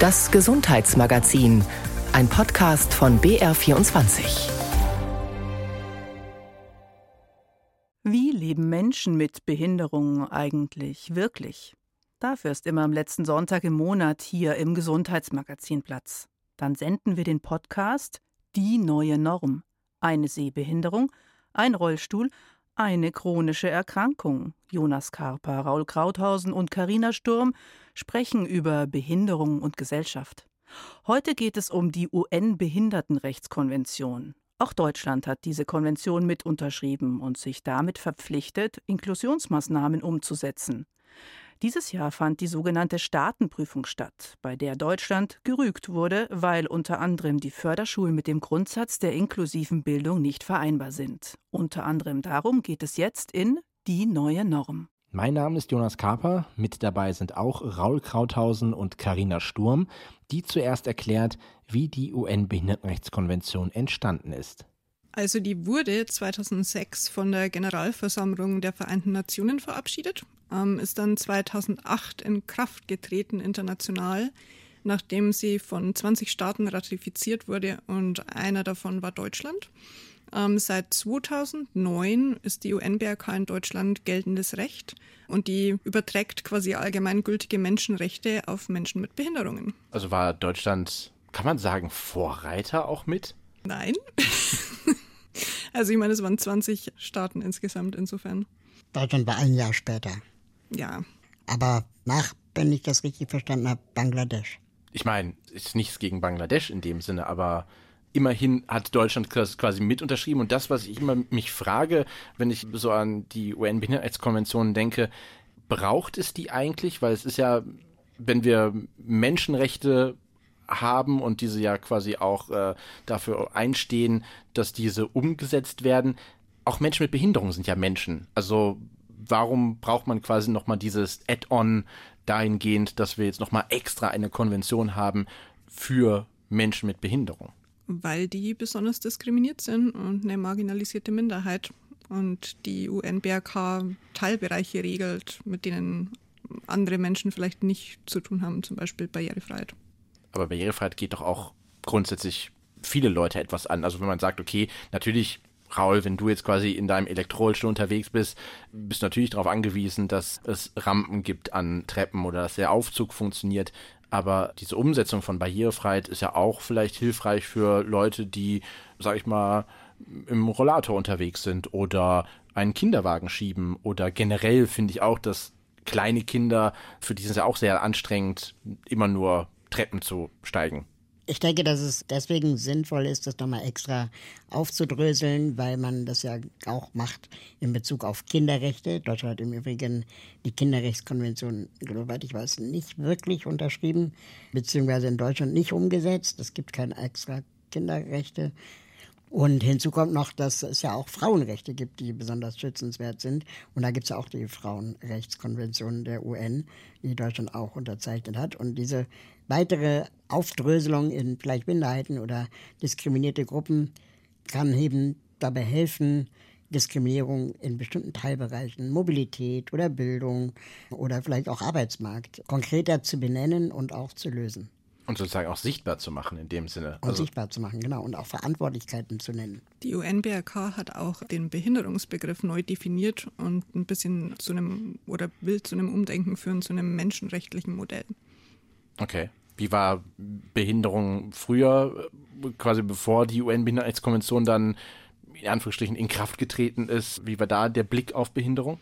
Das Gesundheitsmagazin, ein Podcast von BR24. Wie leben Menschen mit Behinderungen eigentlich wirklich? Dafür ist immer am letzten Sonntag im Monat hier im Gesundheitsmagazin Platz. Dann senden wir den Podcast Die neue Norm. Eine Sehbehinderung, ein Rollstuhl, eine chronische Erkrankung. Jonas Karper, Raul Krauthausen und Karina Sturm sprechen über Behinderung und Gesellschaft. Heute geht es um die UN-Behindertenrechtskonvention. Auch Deutschland hat diese Konvention mit unterschrieben und sich damit verpflichtet, Inklusionsmaßnahmen umzusetzen. Dieses Jahr fand die sogenannte Staatenprüfung statt, bei der Deutschland gerügt wurde, weil unter anderem die Förderschulen mit dem Grundsatz der inklusiven Bildung nicht vereinbar sind. Unter anderem darum geht es jetzt in Die neue Norm. Mein Name ist Jonas Kaper. Mit dabei sind auch Raul Krauthausen und Karina Sturm, die zuerst erklärt, wie die UN-Behindertenrechtskonvention entstanden ist. Also die wurde 2006 von der Generalversammlung der Vereinten Nationen verabschiedet ähm, ist dann 2008 in Kraft getreten international, nachdem sie von 20 Staaten ratifiziert wurde und einer davon war Deutschland. Ähm, seit 2009 ist die UNBRK in Deutschland geltendes Recht und die überträgt quasi allgemeingültige Menschenrechte auf Menschen mit Behinderungen. Also war Deutschland, kann man sagen, Vorreiter auch mit? Nein. also ich meine, es waren 20 Staaten insgesamt insofern. Deutschland war ein Jahr später ja. Aber nach, wenn ich das richtig verstanden habe, Bangladesch. Ich meine, ist nichts gegen Bangladesch in dem Sinne, aber immerhin hat Deutschland quasi mit unterschrieben. Und das, was ich immer mich frage, wenn ich so an die UN-Behindertenrechtskonvention denke, braucht es die eigentlich? Weil es ist ja, wenn wir Menschenrechte haben und diese ja quasi auch äh, dafür einstehen, dass diese umgesetzt werden. Auch Menschen mit Behinderung sind ja Menschen. Also warum braucht man quasi nochmal dieses Add-on dahingehend, dass wir jetzt nochmal extra eine Konvention haben für Menschen mit Behinderung? Weil die besonders diskriminiert sind und eine marginalisierte Minderheit und die UNBRK Teilbereiche regelt, mit denen andere Menschen vielleicht nicht zu tun haben, zum Beispiel Barrierefreiheit. Aber Barrierefreiheit geht doch auch grundsätzlich viele Leute etwas an. Also wenn man sagt, okay, natürlich Raul, wenn du jetzt quasi in deinem Elektrorollstuhl unterwegs bist, bist du natürlich darauf angewiesen, dass es Rampen gibt an Treppen oder dass der Aufzug funktioniert. Aber diese Umsetzung von Barrierefreiheit ist ja auch vielleicht hilfreich für Leute, die, sag ich mal, im Rollator unterwegs sind oder einen Kinderwagen schieben oder generell finde ich auch, dass kleine Kinder, für die ist es ja auch sehr anstrengend, immer nur Treppen zu steigen. Ich denke, dass es deswegen sinnvoll ist, das nochmal extra aufzudröseln, weil man das ja auch macht in Bezug auf Kinderrechte. Deutschland hat im Übrigen die Kinderrechtskonvention, soweit ich weiß, nicht wirklich unterschrieben, beziehungsweise in Deutschland nicht umgesetzt. Es gibt keine extra Kinderrechte. Und hinzu kommt noch, dass es ja auch Frauenrechte gibt, die besonders schützenswert sind. Und da gibt es ja auch die Frauenrechtskonvention der UN, die Deutschland auch unterzeichnet hat. Und diese weitere Aufdröselung in vielleicht Minderheiten oder diskriminierte Gruppen kann eben dabei helfen, Diskriminierung in bestimmten Teilbereichen, Mobilität oder Bildung oder vielleicht auch Arbeitsmarkt konkreter zu benennen und auch zu lösen. Und sozusagen auch sichtbar zu machen in dem Sinne. Und also sichtbar zu machen, genau. Und auch Verantwortlichkeiten zu nennen. Die UNBRK hat auch den Behinderungsbegriff neu definiert und ein bisschen zu einem oder will zu einem Umdenken führen, zu einem menschenrechtlichen Modell. Okay. Wie war Behinderung früher, quasi bevor die UN-Behindertenrechtskonvention dann in Anführungsstrichen in Kraft getreten ist. Wie war da der Blick auf Behinderung?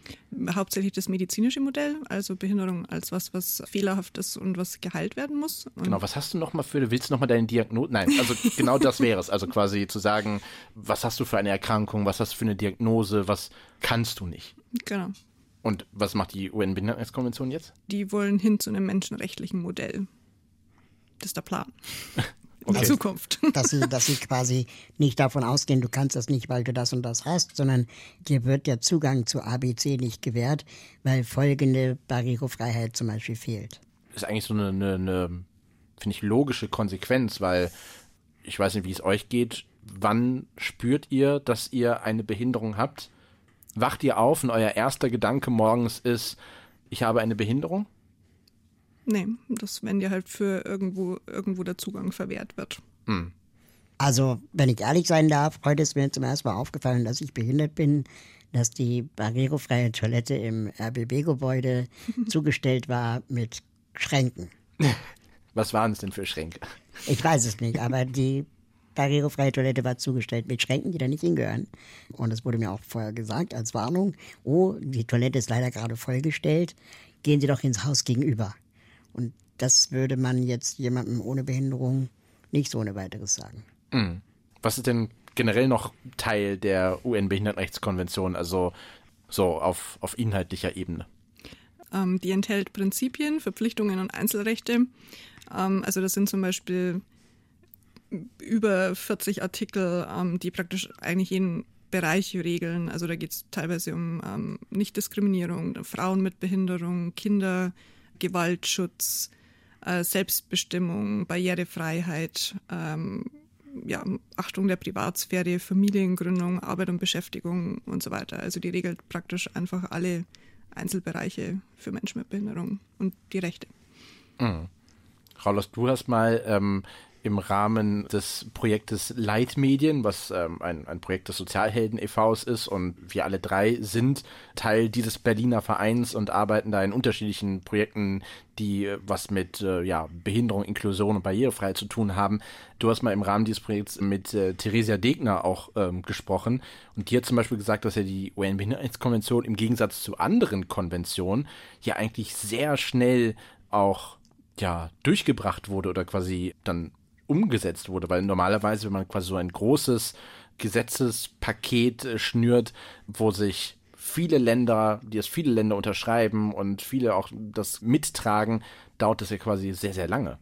Hauptsächlich das medizinische Modell, also Behinderung als was, was fehlerhaft ist und was geheilt werden muss. Und genau, was hast du nochmal für, willst du nochmal deine Diagnose? Nein, also genau das wäre es. Also quasi zu sagen, was hast du für eine Erkrankung, was hast du für eine Diagnose, was kannst du nicht? Genau. Und was macht die UN-Behindertenrechtskonvention jetzt? Die wollen hin zu einem menschenrechtlichen Modell. Das ist der Plan. Okay. In Zukunft. Dass sie, dass sie quasi nicht davon ausgehen, du kannst das nicht, weil du das und das hast, sondern dir wird der Zugang zu ABC nicht gewährt, weil folgende Barrierefreiheit zum Beispiel fehlt. Das ist eigentlich so eine, eine, eine finde ich, logische Konsequenz, weil ich weiß nicht, wie es euch geht. Wann spürt ihr, dass ihr eine Behinderung habt? Wacht ihr auf und euer erster Gedanke morgens ist, ich habe eine Behinderung? Nee, das, wenn dir halt für irgendwo, irgendwo der Zugang verwehrt wird. Hm. Also, wenn ich ehrlich sein darf, heute ist mir zum ersten Mal aufgefallen, dass ich behindert bin, dass die barrierefreie Toilette im RBB-Gebäude zugestellt war mit Schränken. Was waren es denn für Schränke? Ich weiß es nicht, aber die barrierefreie Toilette war zugestellt mit Schränken, die da nicht hingehören. Und es wurde mir auch vorher gesagt als Warnung, oh, die Toilette ist leider gerade vollgestellt, gehen Sie doch ins Haus gegenüber. Und das würde man jetzt jemandem ohne Behinderung nicht so ohne weiteres sagen. Mhm. Was ist denn generell noch Teil der UN-Behindertenrechtskonvention, also so auf, auf inhaltlicher Ebene? Ähm, die enthält Prinzipien, Verpflichtungen und Einzelrechte. Ähm, also das sind zum Beispiel über 40 Artikel, ähm, die praktisch eigentlich jeden Bereich regeln. Also da geht es teilweise um ähm, Nichtdiskriminierung, Frauen mit Behinderung, Kinder, Gewaltschutz, äh, Selbstbestimmung, Barrierefreiheit, ähm, ja, Achtung der Privatsphäre, Familiengründung, Arbeit und Beschäftigung und so weiter. Also die regelt praktisch einfach alle Einzelbereiche für Menschen mit Behinderung und die Rechte. Mhm. Raulos, du hast mal ähm, im Rahmen des Projektes Leitmedien, was ähm, ein, ein Projekt des Sozialhelden e.V.s ist und wir alle drei sind Teil dieses Berliner Vereins und arbeiten da in unterschiedlichen Projekten, die äh, was mit äh, ja, Behinderung, Inklusion und Barrierefreiheit zu tun haben. Du hast mal im Rahmen dieses Projekts mit äh, Theresia Degner auch ähm, gesprochen und die hat zum Beispiel gesagt, dass ja die UN-Behindertenkonvention im Gegensatz zu anderen Konventionen ja eigentlich sehr schnell auch ja durchgebracht wurde oder quasi dann umgesetzt wurde, weil normalerweise, wenn man quasi so ein großes Gesetzespaket äh, schnürt, wo sich viele Länder, die es viele Länder unterschreiben und viele auch das mittragen, dauert das ja quasi sehr, sehr lange.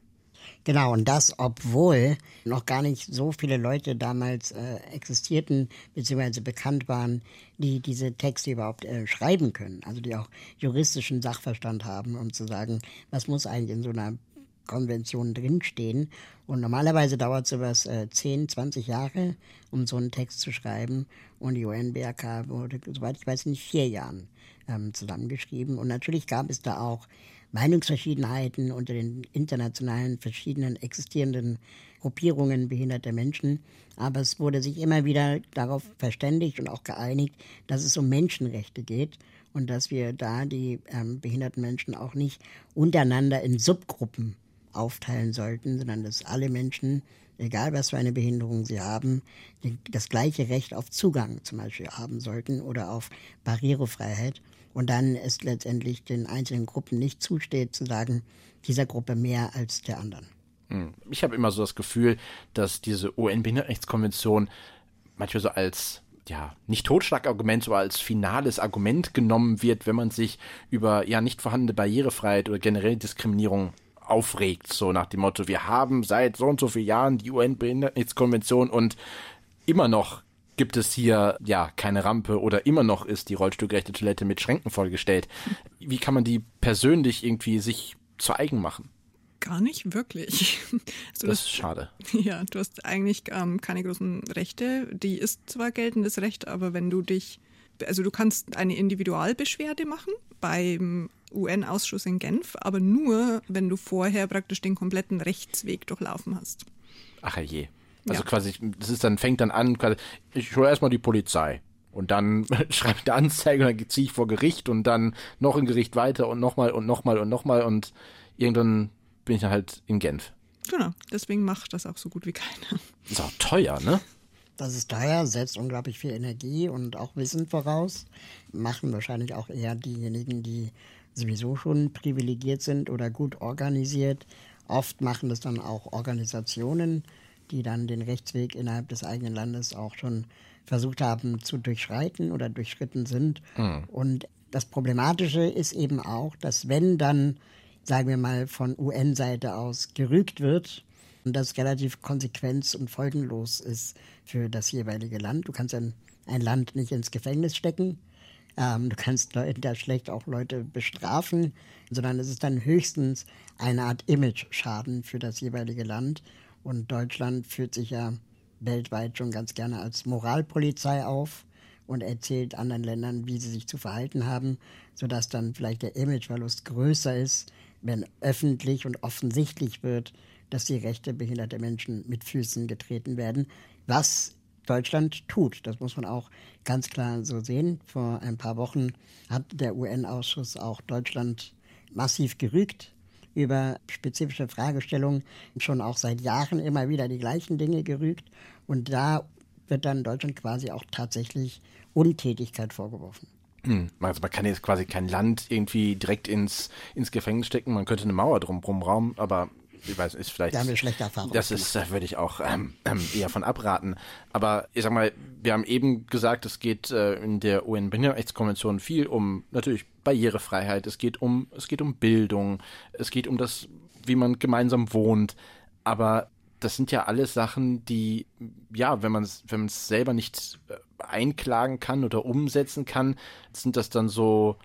Genau, und das, obwohl noch gar nicht so viele Leute damals äh, existierten, beziehungsweise bekannt waren, die diese Texte überhaupt äh, schreiben können. Also die auch juristischen Sachverstand haben, um zu sagen, was muss eigentlich in so einer Konventionen drinstehen. Und normalerweise dauert sowas äh, 10, 20 Jahre, um so einen Text zu schreiben. Und die UNBRK wurde, soweit ich weiß, in vier Jahren ähm, zusammengeschrieben. Und natürlich gab es da auch Meinungsverschiedenheiten unter den internationalen verschiedenen existierenden Gruppierungen behinderter Menschen. Aber es wurde sich immer wieder darauf verständigt und auch geeinigt, dass es um Menschenrechte geht und dass wir da die ähm, behinderten Menschen auch nicht untereinander in Subgruppen aufteilen sollten, sondern dass alle Menschen, egal was für eine Behinderung sie haben, das gleiche Recht auf Zugang zum Beispiel haben sollten oder auf Barrierefreiheit. Und dann es letztendlich den einzelnen Gruppen nicht zusteht, zu sagen, dieser Gruppe mehr als der anderen. Hm. Ich habe immer so das Gefühl, dass diese UN-Behindertenrechtskonvention manchmal so als ja, nicht Totschlagargument, so als finales Argument genommen wird, wenn man sich über ja nicht vorhandene Barrierefreiheit oder generell Diskriminierung aufregt, so nach dem Motto, wir haben seit so und so vielen Jahren die UN-Behindertenrechtskonvention und immer noch gibt es hier ja keine Rampe oder immer noch ist die rollstuhlgerechte Toilette mit Schränken vollgestellt. Wie kann man die persönlich irgendwie sich zu eigen machen? Gar nicht wirklich. Also das, das, ist schade. Ja, du hast eigentlich ähm, keine großen Rechte. Die ist zwar geltendes Recht, aber wenn du dich, also du kannst eine Individualbeschwerde machen beim UN-Ausschuss in Genf, aber nur, wenn du vorher praktisch den kompletten Rechtsweg durchlaufen hast. Ach je. Also ja. quasi, das ist dann, fängt dann an, quasi, ich hole erstmal die Polizei. Und dann schreibe ich eine Anzeige und dann ziehe ich vor Gericht und dann noch ein Gericht weiter und nochmal und nochmal und nochmal und irgendwann bin ich dann halt in Genf. Genau, deswegen macht das auch so gut wie keiner. Ist auch teuer, ne? Das ist teuer, setzt unglaublich viel Energie und auch Wissen voraus. Machen wahrscheinlich auch eher diejenigen, die sowieso schon privilegiert sind oder gut organisiert. Oft machen das dann auch Organisationen, die dann den Rechtsweg innerhalb des eigenen Landes auch schon versucht haben zu durchschreiten oder durchschritten sind. Mhm. Und das Problematische ist eben auch, dass wenn dann, sagen wir mal, von UN-Seite aus gerügt wird, und das relativ konsequenz- und folgenlos ist für das jeweilige Land. Du kannst ein, ein Land nicht ins Gefängnis stecken, ähm, du kannst da schlecht auch Leute bestrafen, sondern es ist dann höchstens eine Art Image-Schaden für das jeweilige Land. Und Deutschland führt sich ja weltweit schon ganz gerne als Moralpolizei auf und erzählt anderen Ländern, wie sie sich zu verhalten haben, sodass dann vielleicht der Imageverlust größer ist, wenn öffentlich und offensichtlich wird, dass die Rechte behinderter Menschen mit Füßen getreten werden, was Deutschland tut. Das muss man auch ganz klar so sehen. Vor ein paar Wochen hat der UN-Ausschuss auch Deutschland massiv gerügt über spezifische Fragestellungen, schon auch seit Jahren immer wieder die gleichen Dinge gerügt. Und da wird dann Deutschland quasi auch tatsächlich Untätigkeit vorgeworfen. Hm, also man kann jetzt quasi kein Land irgendwie direkt ins, ins Gefängnis stecken, man könnte eine Mauer drum raumen, aber ich weiß, ist vielleicht. Da haben wir schlechte Erfahrungen. Das ist, da würde ich auch ähm, ähm, eher von abraten. Aber ich sag mal, wir haben eben gesagt, es geht äh, in der UN-Behindertenrechtskonvention viel um natürlich Barrierefreiheit, es geht um, es geht um Bildung, es geht um das, wie man gemeinsam wohnt. Aber das sind ja alles Sachen, die, ja, wenn man es wenn selber nicht äh, einklagen kann oder umsetzen kann, sind das dann so,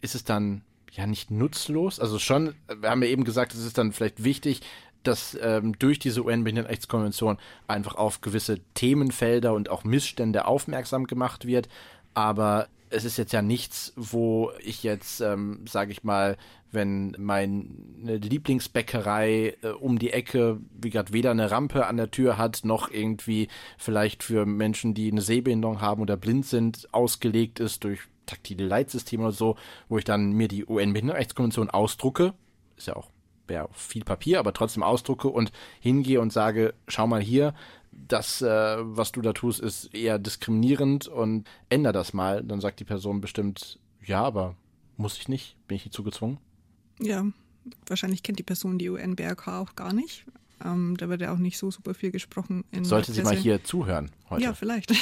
ist es dann ja nicht nutzlos. Also schon, wir haben ja eben gesagt, es ist dann vielleicht wichtig, dass ähm, durch diese UN-Behindertenrechtskonvention einfach auf gewisse Themenfelder und auch Missstände aufmerksam gemacht wird. Aber es ist jetzt ja nichts, wo ich jetzt, ähm, sage ich mal, wenn meine Lieblingsbäckerei äh, um die Ecke, wie gesagt, weder eine Rampe an der Tür hat, noch irgendwie vielleicht für Menschen, die eine Sehbehinderung haben oder blind sind, ausgelegt ist durch taktile Leitsysteme oder so, wo ich dann mir die UN-Behindertenrechtskonvention ausdrucke, ist ja auch ja, viel Papier, aber trotzdem ausdrucke und hingehe und sage, schau mal hier, das, äh, was du da tust, ist eher diskriminierend und änder das mal. Dann sagt die Person bestimmt, ja, aber muss ich nicht, bin ich hierzu gezwungen? Ja, wahrscheinlich kennt die Person die UN-BRK auch gar nicht. Ähm, da wird ja auch nicht so super viel gesprochen. Sollte sie mal hier zuhören heute? Ja, vielleicht.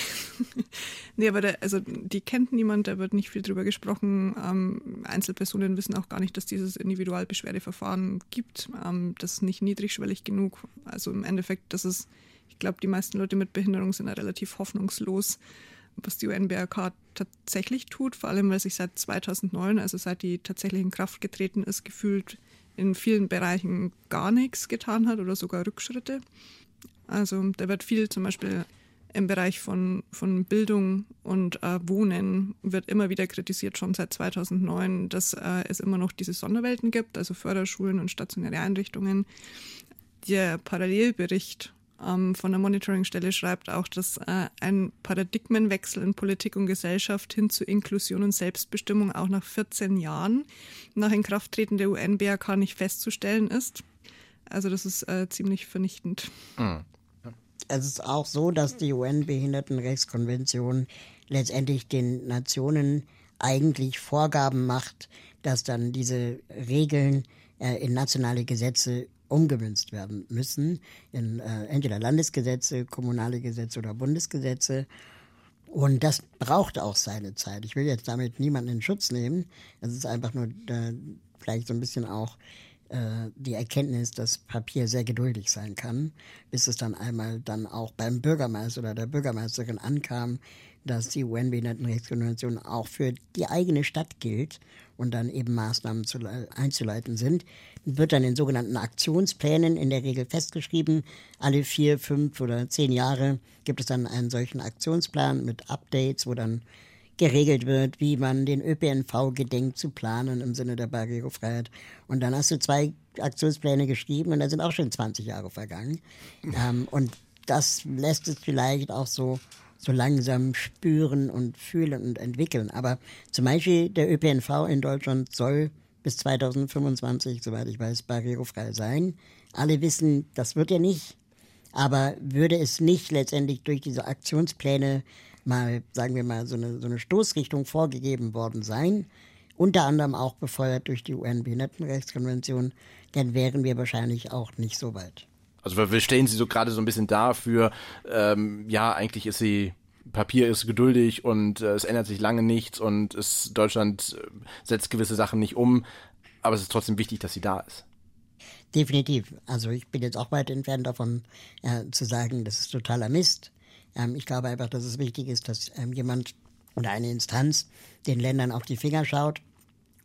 nee, aber der, also die kennt niemand, da wird nicht viel drüber gesprochen. Ähm, Einzelpersonen wissen auch gar nicht, dass dieses Individualbeschwerdeverfahren gibt. Ähm, das ist nicht niedrigschwellig genug. Also im Endeffekt, das ist, ich glaube, die meisten Leute mit Behinderung sind ja relativ hoffnungslos, was die UNBRK tatsächlich tut, vor allem weil sich seit 2009, also seit die tatsächlich in Kraft getreten ist, gefühlt in vielen Bereichen gar nichts getan hat oder sogar Rückschritte. Also da wird viel zum Beispiel im Bereich von, von Bildung und äh, Wohnen wird immer wieder kritisiert, schon seit 2009, dass äh, es immer noch diese Sonderwelten gibt, also Förderschulen und stationäre Einrichtungen. Der Parallelbericht ähm, von der Monitoringstelle schreibt auch, dass äh, ein Paradigmenwechsel in Politik und Gesellschaft hin zu Inklusion und Selbstbestimmung auch nach 14 Jahren nach Inkrafttreten der UN-BRK nicht festzustellen ist. Also das ist äh, ziemlich vernichtend. Mhm. Es ist auch so, dass die UN-Behindertenrechtskonvention letztendlich den Nationen eigentlich Vorgaben macht, dass dann diese Regeln äh, in nationale Gesetze umgemünzt werden müssen in äh, entweder Landesgesetze, kommunale Gesetze oder Bundesgesetze. Und das braucht auch seine Zeit. Ich will jetzt damit niemanden in Schutz nehmen. Es ist einfach nur äh, vielleicht so ein bisschen auch äh, die Erkenntnis, dass Papier sehr geduldig sein kann, bis es dann einmal dann auch beim Bürgermeister oder der Bürgermeisterin ankam, dass die UN-Behindertenrechtskonvention auch für die eigene Stadt gilt und dann eben Maßnahmen zu, einzuleiten sind, wird dann in sogenannten Aktionsplänen in der Regel festgeschrieben. Alle vier, fünf oder zehn Jahre gibt es dann einen solchen Aktionsplan mit Updates, wo dann geregelt wird, wie man den ÖPNV gedenkt zu planen im Sinne der Barrierefreiheit. Und dann hast du zwei Aktionspläne geschrieben und da sind auch schon 20 Jahre vergangen. ähm, und das lässt es vielleicht auch so so langsam spüren und fühlen und entwickeln. Aber zum Beispiel der ÖPNV in Deutschland soll bis 2025, soweit ich weiß, barrierefrei sein. Alle wissen, das wird ja nicht. Aber würde es nicht letztendlich durch diese Aktionspläne mal, sagen wir mal, so eine, so eine Stoßrichtung vorgegeben worden sein, unter anderem auch befeuert durch die UN-Behindertenrechtskonvention, dann wären wir wahrscheinlich auch nicht so weit. Also wir stellen sie so gerade so ein bisschen da für, ähm, ja, eigentlich ist sie Papier ist geduldig und äh, es ändert sich lange nichts und es, Deutschland äh, setzt gewisse Sachen nicht um, aber es ist trotzdem wichtig, dass sie da ist. Definitiv. Also ich bin jetzt auch weit entfernt davon äh, zu sagen, das ist totaler Mist. Ähm, ich glaube einfach, dass es wichtig ist, dass ähm, jemand oder eine Instanz den Ländern auf die Finger schaut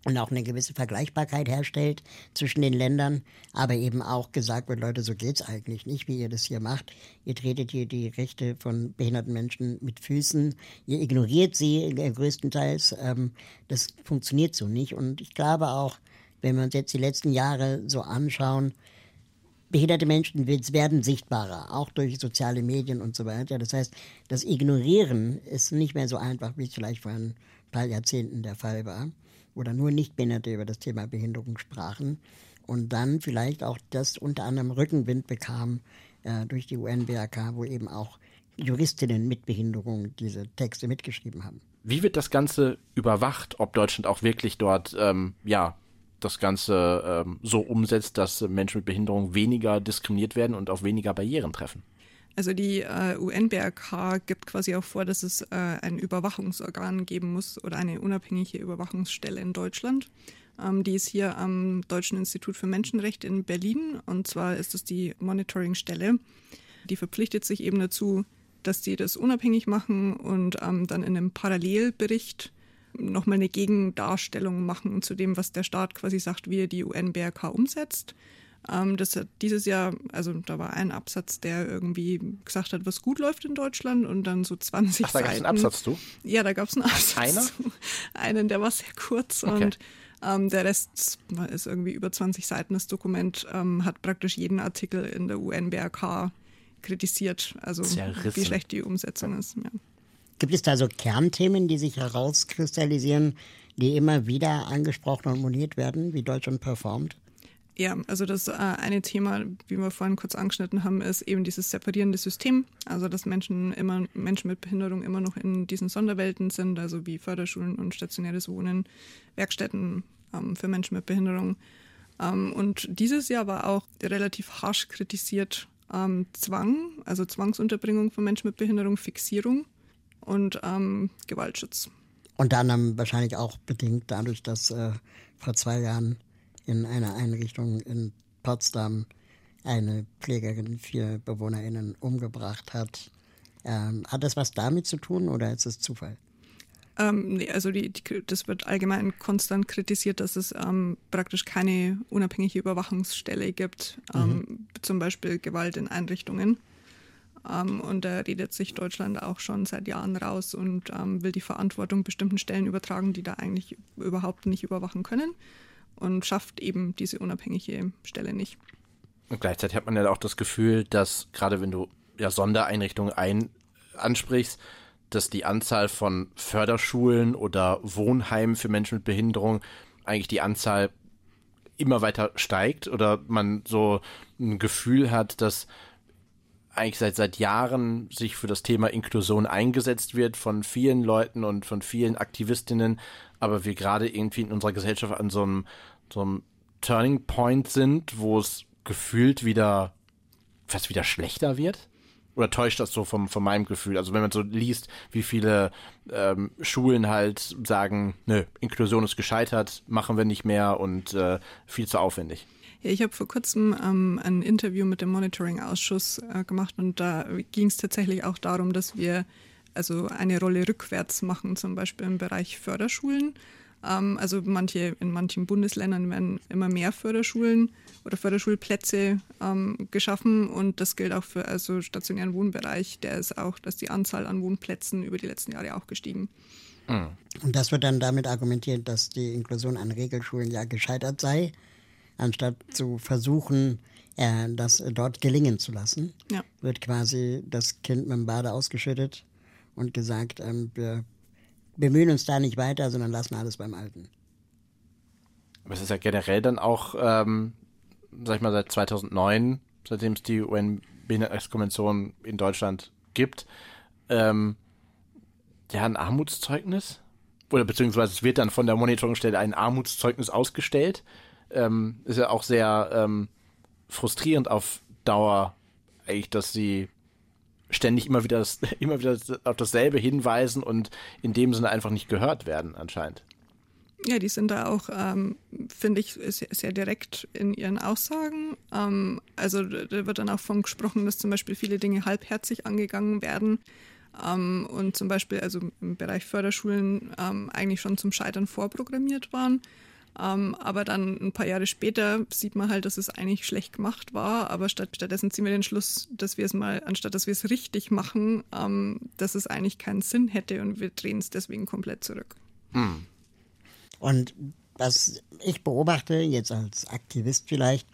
und auch eine gewisse Vergleichbarkeit herstellt zwischen den Ländern, aber eben auch gesagt wird, Leute, so geht's eigentlich nicht, wie ihr das hier macht. Ihr tretet hier die Rechte von behinderten Menschen mit Füßen, ihr ignoriert sie größtenteils. Ähm, das funktioniert so nicht. Und ich glaube auch, wenn wir uns jetzt die letzten Jahre so anschauen, behinderte Menschen werden sichtbarer, auch durch soziale Medien und so weiter. Das heißt, das Ignorieren ist nicht mehr so einfach, wie es vielleicht vor ein paar Jahrzehnten der Fall war, dann nur Nichtbehinderte über das Thema Behinderung sprachen und dann vielleicht auch das unter anderem Rückenwind bekam äh, durch die UNBRK, wo eben auch Juristinnen mit Behinderung diese Texte mitgeschrieben haben. Wie wird das Ganze überwacht, ob Deutschland auch wirklich dort ähm, ja das Ganze ähm, so umsetzt, dass Menschen mit Behinderung weniger diskriminiert werden und auf weniger Barrieren treffen? Also die äh, UNBRK gibt quasi auch vor, dass es äh, ein Überwachungsorgan geben muss oder eine unabhängige Überwachungsstelle in Deutschland. Ähm, die ist hier am Deutschen Institut für Menschenrechte in Berlin und zwar ist es die Monitoringstelle. Die verpflichtet sich eben dazu, dass sie das unabhängig machen und ähm, dann in einem Parallelbericht nochmal eine Gegendarstellung machen zu dem, was der Staat quasi sagt, wie er die UNBRK umsetzt. Ähm, das hat dieses Jahr, also da war ein Absatz, der irgendwie gesagt hat, was gut läuft in Deutschland und dann so 20 Ach, da gab es einen Absatz zu? Ja, da gab es einen Absatz. Einer? Einen, der war sehr kurz okay. und ähm, der Rest ist irgendwie über 20 Seiten. Das Dokument ähm, hat praktisch jeden Artikel in der UNBRK kritisiert, also Zerrissen. wie schlecht die Umsetzung ist. Ja. Gibt es da so Kernthemen, die sich herauskristallisieren, die immer wieder angesprochen und moniert werden, wie Deutschland performt? Ja, also das äh, eine Thema, wie wir vorhin kurz angeschnitten haben, ist eben dieses separierende System. Also dass Menschen immer Menschen mit Behinderung immer noch in diesen Sonderwelten sind, also wie Förderschulen und stationäres Wohnen, Werkstätten ähm, für Menschen mit Behinderung. Ähm, und dieses Jahr war auch relativ harsch kritisiert ähm, Zwang, also Zwangsunterbringung von Menschen mit Behinderung, Fixierung und ähm, Gewaltschutz. Und dann wahrscheinlich auch bedingt dadurch, dass äh, vor zwei Jahren in einer Einrichtung in Potsdam eine Pflegerin vier BewohnerInnen umgebracht hat. Ähm, hat das was damit zu tun oder ist es Zufall? Ähm, nee, also die, die, das wird allgemein konstant kritisiert, dass es ähm, praktisch keine unabhängige Überwachungsstelle gibt, ähm, mhm. zum Beispiel Gewalt in Einrichtungen. Ähm, und da redet sich Deutschland auch schon seit Jahren raus und ähm, will die Verantwortung bestimmten Stellen übertragen, die da eigentlich überhaupt nicht überwachen können und schafft eben diese unabhängige Stelle nicht. Und gleichzeitig hat man ja auch das Gefühl, dass gerade wenn du ja Sondereinrichtungen ein ansprichst, dass die Anzahl von Förderschulen oder Wohnheimen für Menschen mit Behinderung eigentlich die Anzahl immer weiter steigt oder man so ein Gefühl hat, dass eigentlich seit seit Jahren sich für das Thema Inklusion eingesetzt wird von vielen Leuten und von vielen Aktivistinnen, aber wir gerade irgendwie in unserer Gesellschaft an so einem, so einem Turning Point sind, wo es gefühlt wieder fast wieder schlechter wird? Oder täuscht das so vom, von meinem Gefühl? Also wenn man so liest, wie viele ähm, Schulen halt sagen, nö, Inklusion ist gescheitert, machen wir nicht mehr und äh, viel zu aufwendig. Ja, ich habe vor kurzem ähm, ein Interview mit dem Monitoring-Ausschuss äh, gemacht und da ging es tatsächlich auch darum, dass wir also eine Rolle rückwärts machen, zum Beispiel im Bereich Förderschulen. Ähm, also manche, in manchen Bundesländern werden immer mehr Förderschulen oder Förderschulplätze ähm, geschaffen und das gilt auch für also stationären Wohnbereich. Der ist auch, dass die Anzahl an Wohnplätzen über die letzten Jahre auch gestiegen. Mhm. Und das wird dann damit argumentiert, dass die Inklusion an Regelschulen ja gescheitert sei anstatt zu versuchen, äh, das dort gelingen zu lassen, ja. wird quasi das Kind mit dem Bade ausgeschüttet und gesagt, ähm, wir bemühen uns da nicht weiter, sondern lassen alles beim Alten. Aber es ist ja generell dann auch, ähm, sag ich mal, seit 2009, seitdem es die UN-Behindertenrechtskonvention in Deutschland gibt, ähm, ja, ein Armutszeugnis. Oder beziehungsweise es wird dann von der Monitoringstelle ein Armutszeugnis ausgestellt ähm, ist ja auch sehr ähm, frustrierend auf Dauer, eigentlich, dass sie ständig immer wieder, das, immer wieder auf dasselbe hinweisen und in dem Sinne einfach nicht gehört werden, anscheinend. Ja, die sind da auch, ähm, finde ich, sehr, sehr, direkt in ihren Aussagen. Ähm, also da wird dann auch von gesprochen, dass zum Beispiel viele Dinge halbherzig angegangen werden ähm, und zum Beispiel also im Bereich Förderschulen ähm, eigentlich schon zum Scheitern vorprogrammiert waren. Ähm, aber dann ein paar Jahre später sieht man halt, dass es eigentlich schlecht gemacht war. Aber statt, stattdessen ziehen wir den Schluss, dass wir es mal, anstatt dass wir es richtig machen, ähm, dass es eigentlich keinen Sinn hätte und wir drehen es deswegen komplett zurück. Hm. Und dass ich beobachte, jetzt als Aktivist vielleicht,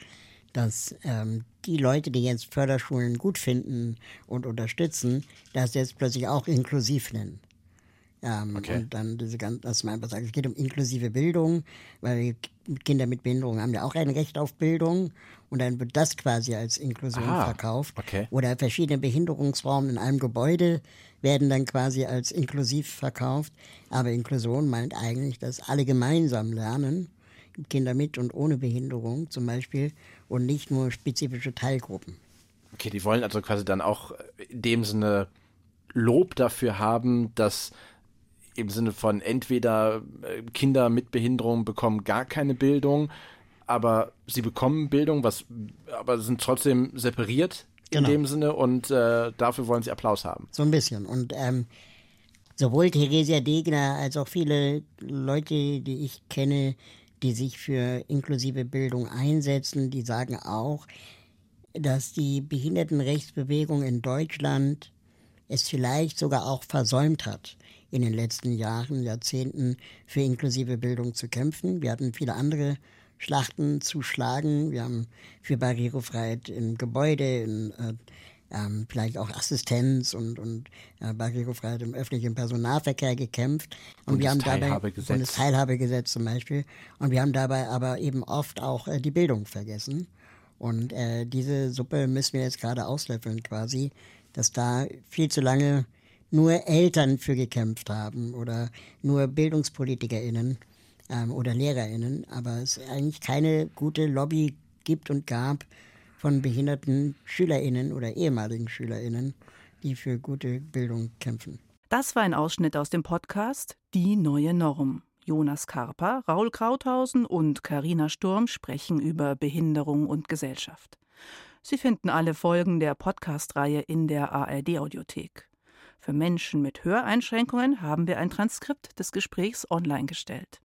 dass ähm, die Leute, die jetzt Förderschulen gut finden und unterstützen, das jetzt plötzlich auch inklusiv nennen. Ähm, okay. Und dann diese ganze, dass man einfach sagt, es geht um inklusive Bildung, weil Kinder mit Behinderung haben ja auch ein Recht auf Bildung und dann wird das quasi als Inklusion Aha, verkauft. Okay. Oder verschiedene Behinderungsformen in einem Gebäude werden dann quasi als inklusiv verkauft. Aber Inklusion meint eigentlich, dass alle gemeinsam lernen, Kinder mit und ohne Behinderung zum Beispiel, und nicht nur spezifische Teilgruppen. Okay, die wollen also quasi dann auch in dem Sinne Lob dafür haben, dass im Sinne von entweder äh, Kinder mit Behinderung bekommen gar keine Bildung, aber sie bekommen Bildung, was aber sind trotzdem separiert genau. in dem Sinne und äh, dafür wollen sie Applaus haben. So ein bisschen. Und ähm, sowohl Theresia Degner als auch viele Leute, die ich kenne, die sich für inklusive Bildung einsetzen, die sagen auch, dass die Behindertenrechtsbewegung in Deutschland es vielleicht sogar auch versäumt hat, in den letzten Jahren, Jahrzehnten für inklusive Bildung zu kämpfen. Wir hatten viele andere Schlachten zu schlagen. Wir haben für Barrierefreiheit im Gebäude, in, äh, ähm, vielleicht auch Assistenz und, und äh, Barrierefreiheit im öffentlichen Personalverkehr gekämpft. Und, und wir haben dabei und das Teilhabegesetz zum Beispiel. Und wir haben dabei aber eben oft auch äh, die Bildung vergessen. Und äh, diese Suppe müssen wir jetzt gerade auslöffeln quasi, dass da viel zu lange nur Eltern für gekämpft haben oder nur BildungspolitikerInnen ähm, oder LehrerInnen, aber es eigentlich keine gute Lobby gibt und gab von behinderten SchülerInnen oder ehemaligen SchülerInnen, die für gute Bildung kämpfen. Das war ein Ausschnitt aus dem Podcast Die neue Norm. Jonas Karper, Raul Krauthausen und Karina Sturm sprechen über Behinderung und Gesellschaft. Sie finden alle Folgen der Podcast-Reihe in der ARD-Audiothek. Für Menschen mit Höreinschränkungen haben wir ein Transkript des Gesprächs online gestellt.